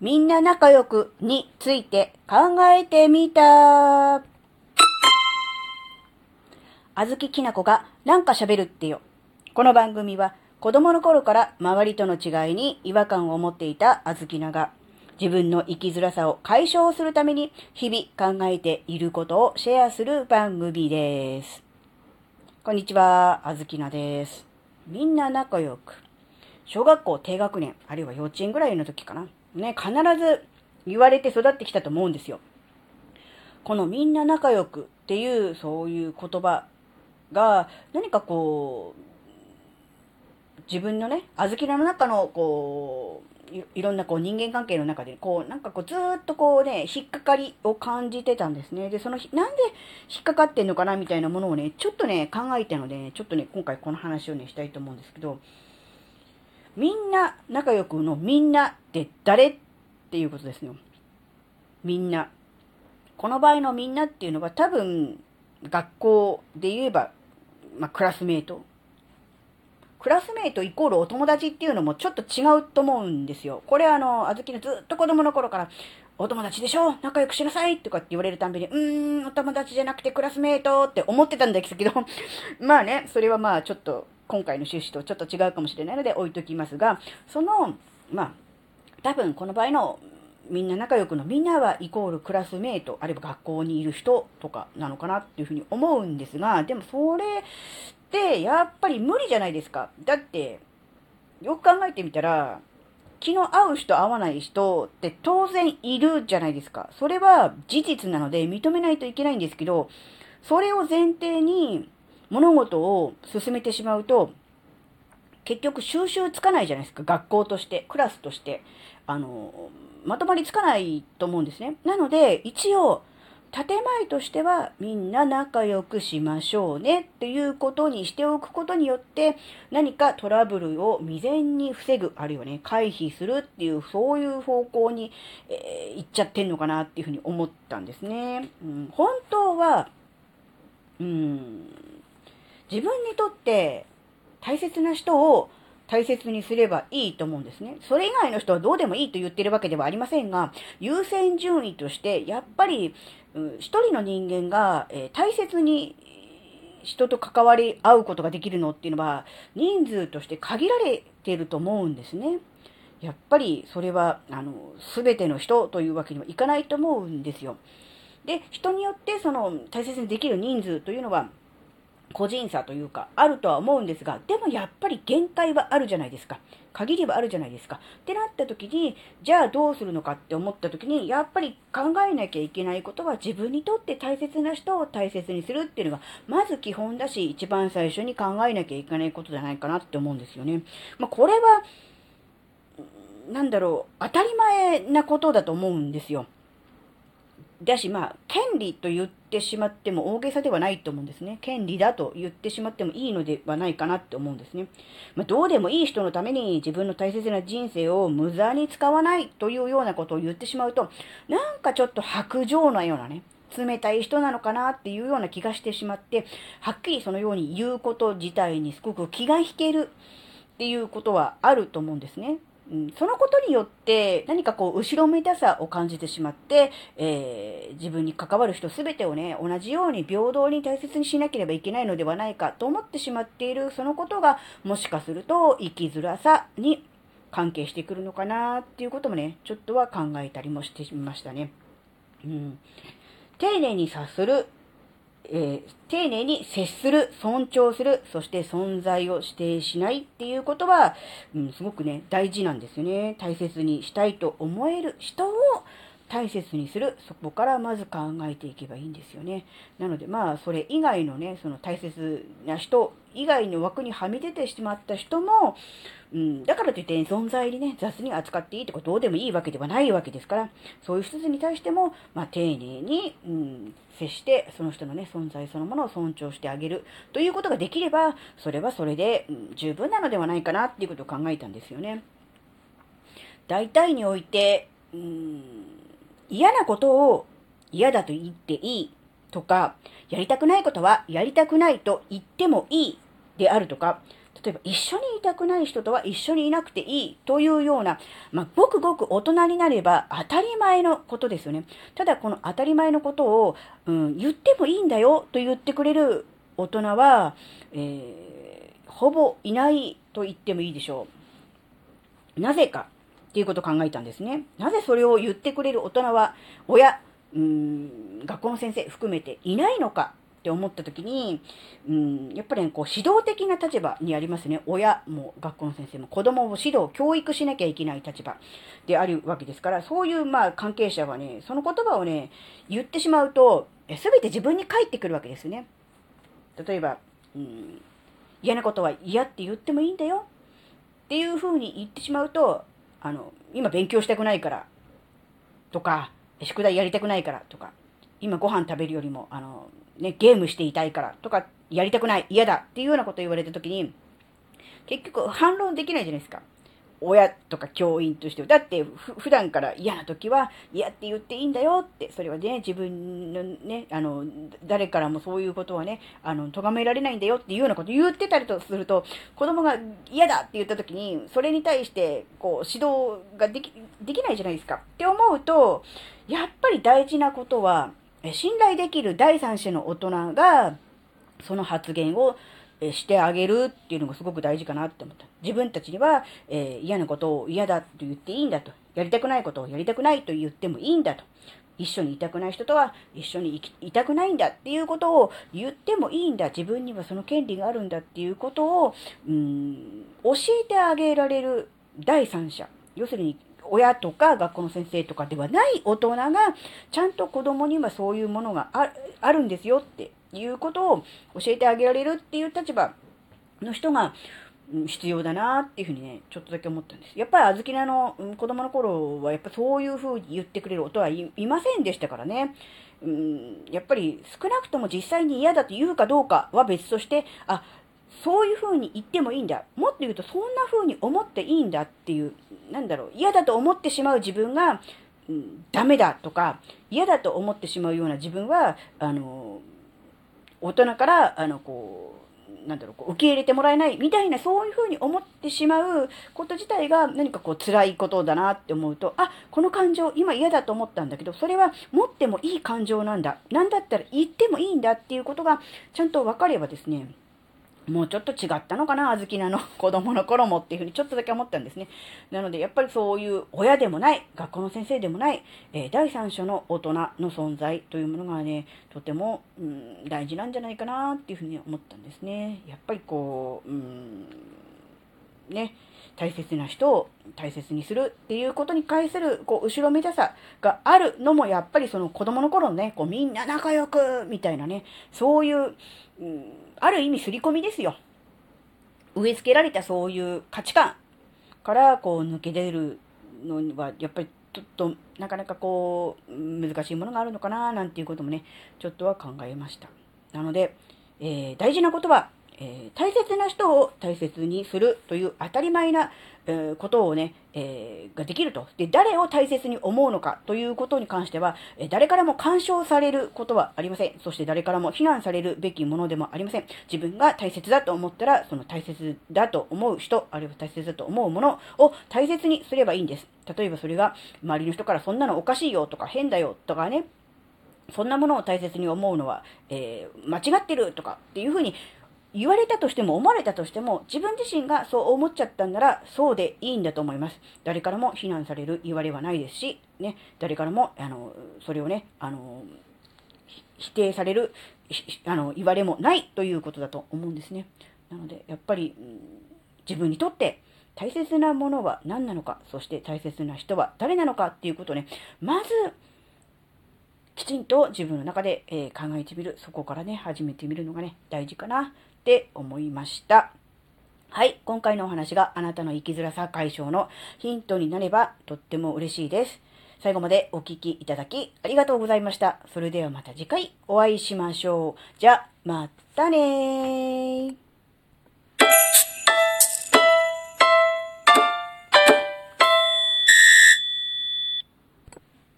みんな仲良くについて考えてみた。あずききなこがなんか喋るってよ。この番組は子供の頃から周りとの違いに違和感を持っていたあずきなが自分の生きづらさを解消するために日々考えていることをシェアする番組です。こんにちは、あずきなです。みんな仲良く。小学校低学年、あるいは幼稚園ぐらいの時かな。ね、必ず言われて育ってきたと思うんですよ。このみんな仲良くっていう、そういう言葉が、何かこう、自分のね、あずきらの中の、こう、いろんなこう人間関係の中で、こう、なんかこうずっとこうね、引っかかりを感じてたんですね。で、その、なんで引っかかってんのかなみたいなものをね、ちょっとね、考えたので、ね、ちょっとね、今回この話をね、したいと思うんですけど、みんな仲良くのみんなって誰っていうことですよ。みんな。この場合のみんなっていうのは多分学校で言えば、まあ、クラスメイト。クラスメイトイコールお友達っていうのもちょっと違うと思うんですよ。これあの、あずきのずっと子供の頃から、お友達でしょ？仲良くしなさいとかって言われるたんびに、うーん、お友達じゃなくてクラスメイトって思ってたんですけど、まあね、それはまあちょっと今回の趣旨とちょっと違うかもしれないので置いときますが、その、まあ、多分この場合のみんな仲良くのみんなはイコールクラスメイト、あるいは学校にいる人とかなのかなっていうふうに思うんですが、でもそれってやっぱり無理じゃないですか。だって、よく考えてみたら、気の合う人合わない人って当然いるじゃないですか。それは事実なので認めないといけないんですけど、それを前提に物事を進めてしまうと、結局収集つかないじゃないですか。学校として、クラスとして。あの、まとまりつかないと思うんですね。なので、一応、建前としてはみんな仲良くしましょうねっていうことにしておくことによって何かトラブルを未然に防ぐ、あるいはね、回避するっていうそういう方向に、えー、行っちゃってんのかなっていうふうに思ったんですね。うん、本当は、うん、自分にとって大切な人を大切にすればいいと思うんですね。それ以外の人はどうでもいいと言ってるわけではありませんが、優先順位として、やっぱり、一人の人間が、えー、大切に人と関わり合うことができるのっていうのは、人数として限られていると思うんですね。やっぱりそれは、あの、すべての人というわけにはいかないと思うんですよ。で、人によってその大切にできる人数というのは個人差というか、あるとは思うんですが、でもやっぱり限界はあるじゃないですか。限りはあるじゃないですか。ってなった時に、じゃあどうするのかって思った時に、やっぱり考えなきゃいけないことは自分にとって大切な人を大切にするっていうのが、まず基本だし、一番最初に考えなきゃいけないことじゃないかなって思うんですよね。まあ、これは、なんだろう、当たり前なことだと思うんですよ。だし、まあ、権利と言ってしまっても大げさではないと思うんですね。権利だと言ってしまってもいいのではないかなって思うんですね。まあ、どうでもいい人のために自分の大切な人生を無駄に使わないというようなことを言ってしまうと、なんかちょっと白状なようなね、冷たい人なのかなっていうような気がしてしまって、はっきりそのように言うこと自体にすごく気が引けるっていうことはあると思うんですね。うん、そのことによって何かこう後ろめたさを感じてしまって、えー、自分に関わる人全てをね、同じように平等に大切にしなければいけないのではないかと思ってしまっているそのことがもしかすると生きづらさに関係してくるのかなっていうこともね、ちょっとは考えたりもしてみましたね。うん。丁寧に察するえー、丁寧に接する、尊重する、そして存在を指定しないっていうことは、うん、すごくね、大事なんですよね。大切にしたいと思える人を大切にする、そこからまず考えていけばいいんですよね。なのでまあ、それ以外のね、その大切な人以外の枠にはみ出てしまった人も、うん、だからといって存在にね、雑に扱っていいってことどうでもいいわけではないわけですから、そういう人に対しても、まあ、丁寧に、うん、接して、その人のね、存在そのものを尊重してあげるということができれば、それはそれで、うん、十分なのではないかなっていうことを考えたんですよね。大体において、うん、嫌なことを嫌だと言っていいとか、やりたくないことはやりたくないと言ってもいいであるとか、例えば一緒にいたくない人とは一緒にいなくていいというような、まあ、ごくごく大人になれば当たり前のことですよね。ただこの当たり前のことを、うん、言ってもいいんだよと言ってくれる大人は、えー、ほぼいないと言ってもいいでしょう。なぜかっていうことを考えたんですね。なぜそれを言ってくれる大人は、親、うん、学校の先生含めていないのかって思った時に、うん、やっぱり、ね、こう指導的な立場にありますね。親も学校の先生も子供を指導、教育しなきゃいけない立場であるわけですから、そういうまあ関係者はね、その言葉をね、言ってしまうと、すべて自分に返ってくるわけですね。例えば、うん、嫌なことは嫌って言ってもいいんだよっていうふうに言ってしまうと、あの、今勉強したくないからとか、宿題やりたくないからとか、今ご飯食べるよりも、あの、ね、ゲームしていたいからとか、やりたくない、嫌だっていうようなことを言われたときに、結局反論できないじゃないですか。親とか教員として。だって、普段から嫌な時は嫌って言っていいんだよって、それはね、自分のね、あの、誰からもそういうことはね、あの、咎められないんだよっていうようなこと言ってたりとすると、子供が嫌だって言った時に、それに対して、こう、指導ができ、できないじゃないですか。って思うと、やっぱり大事なことは、信頼できる第三者の大人が、その発言をしてあげるっていうのがすごく大事かなって思った。自分たちには、えー、嫌なことを嫌だと言っていいんだと。やりたくないことをやりたくないと言ってもいいんだと。一緒にいたくない人とは一緒にいたくないんだっていうことを言ってもいいんだ。自分にはその権利があるんだっていうことを、うん、教えてあげられる第三者。要するに親とか学校の先生とかではない大人が、ちゃんと子供にはそういうものがあるんですよっていうことを教えてあげられるっていう立場の人が、必要だなっていうふうにね、ちょっとだけ思ったんです。やっぱりあずきなの子供の頃は、やっぱそういうふうに言ってくれる音はいませんでしたからね。うん、やっぱり少なくとも実際に嫌だと言うかどうかは別として、あ、そういうふうに言ってもいいんだ。もっと言うと、そんなふうに思っていいんだっていう、なんだろう、嫌だと思ってしまう自分が、うん、ダメだとか、嫌だと思ってしまうような自分は、あの、大人から、あの、こう、なんだろう、こう受け入れてもらえないみたいな、そういうふうに思ってしまうこと自体が何かこう辛いことだなって思うと、あ、この感情、今嫌だと思ったんだけど、それは持ってもいい感情なんだ。なんだったら言ってもいいんだっていうことがちゃんと分かればですね、もうちょっと違ったのかな、小豆菜の子供の頃もっていうふうにちょっとだけ思ったんですね。なので、やっぱりそういう親でもない、学校の先生でもない、えー、第三者の大人の存在というものがね、とても、うん、大事なんじゃないかなっていうふうに思ったんですね。やっぱりこう、うん、ね、大切な人を大切にするっていうことに対する、こう、後ろめたさがあるのも、やっぱりその子供の頃のね、こう、みんな仲良く、みたいなね、そういう、うんある意味刷り込みですよ。植え付けられたそういう価値観からこう抜け出るのには、やっぱりちょっとなかなかこう難しいものがあるのかななんていうこともね、ちょっとは考えました。なので、えー、大事なことは、えー、大切な人を大切にするという当たり前な、えー、ことをね、えー、ができると。で、誰を大切に思うのかということに関しては、え誰からも干渉されることはありません。そして誰からも非難されるべきものでもありません。自分が大切だと思ったら、その大切だと思う人、あるいは大切だと思うものを大切にすればいいんです。例えばそれが周りの人からそんなのおかしいよとか変だよとかね、そんなものを大切に思うのは、えー、間違ってるとかっていうふうに言われたとしても思われたとしても自分自身がそう思っちゃったんならそうでいいんだと思います。誰からも非難される言われはないですし、ね、誰からも、あの、それをね、あの、否定される、あの、言われもないということだと思うんですね。なので、やっぱり、自分にとって大切なものは何なのか、そして大切な人は誰なのかっていうことをね、まず、きちんと自分の中で、えー、考えてみる。そこからね、始めてみるのがね、大事かなって思いました。はい。今回のお話があなたの生きづらさ解消のヒントになればとっても嬉しいです。最後までお聴きいただきありがとうございました。それではまた次回お会いしましょう。じゃ、またねー。